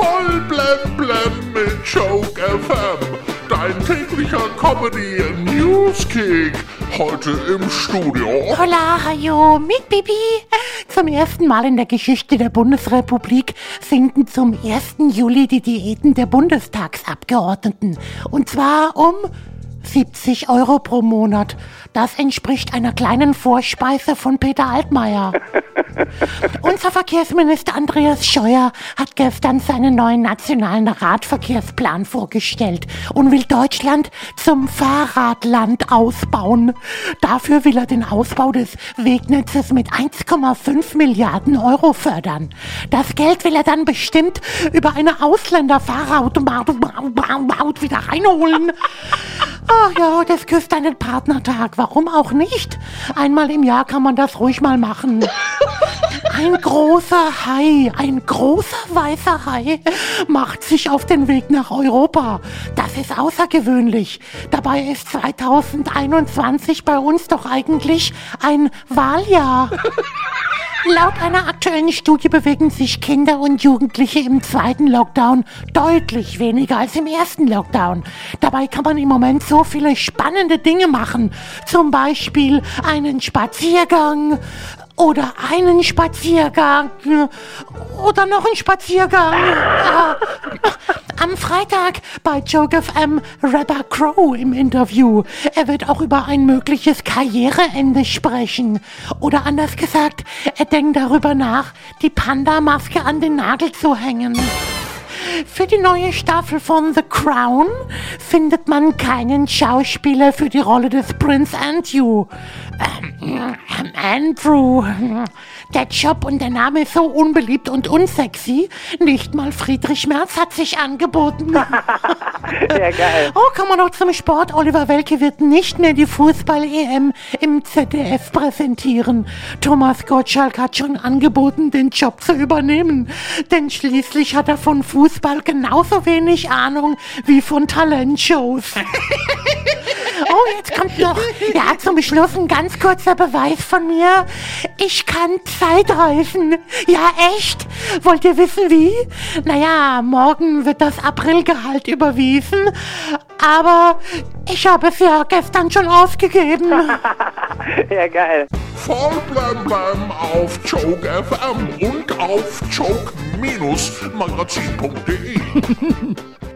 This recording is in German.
Voll blem blem mit Joke FM. Dein täglicher Comedy Newskick. Heute im Studio. Hola, hajo, mit Bibi. Zum ersten Mal in der Geschichte der Bundesrepublik sinken zum 1. Juli die Diäten der Bundestagsabgeordneten. Und zwar um 70 Euro pro Monat. Das entspricht einer kleinen Vorspeise von Peter Altmaier. Unser Verkehrsminister Andreas Scheuer hat gestern seinen neuen nationalen Radverkehrsplan vorgestellt und will Deutschland zum Fahrradland ausbauen. Dafür will er den Ausbau des Wegnetzes mit 1,5 Milliarden Euro fördern. Das Geld will er dann bestimmt über eine Ausländerfahrerautomat wieder reinholen. Ach ja, das küsst einen Partnertag. Warum auch nicht? Einmal im Jahr kann man das ruhig mal machen. Ein großer Hai, ein großer weißer Hai macht sich auf den Weg nach Europa. Das ist außergewöhnlich. Dabei ist 2021 bei uns doch eigentlich ein Wahljahr. Laut einer aktuellen Studie bewegen sich Kinder und Jugendliche im zweiten Lockdown deutlich weniger als im ersten Lockdown. Dabei kann man im Moment so viele spannende Dinge machen. Zum Beispiel einen Spaziergang oder einen Spaziergang oder noch einen Spaziergang. Am Freitag bei Joke FM Rapper Crow im Interview. Er wird auch über ein mögliches Karriereende sprechen. Oder anders gesagt, er denkt darüber nach, die Panda-Maske an den Nagel zu hängen. Für die neue Staffel von The Crown findet man keinen Schauspieler für die Rolle des Prince Andrew. Ähm, Andrew. Der Job und der Name ist so unbeliebt und unsexy. Nicht mal Friedrich Merz hat sich angeboten. geil. Oh, kommen wir noch zum Sport. Oliver Welke wird nicht mehr die Fußball-EM im ZDF präsentieren. Thomas Gottschalk hat schon angeboten, den Job zu übernehmen. Denn schließlich hat er von Fußball genauso wenig Ahnung wie von Talentshows. Oh, jetzt kommt noch, ja, zum Schluss ein ganz kurzer Beweis von mir. Ich kann Zeitreisen. Ja, echt? Wollt ihr wissen wie? Naja, morgen wird das Aprilgehalt überwiesen, aber ich habe es ja gestern schon ausgegeben. ja, geil. Voll blem blem auf Joke FM und auf joke-magazin.de.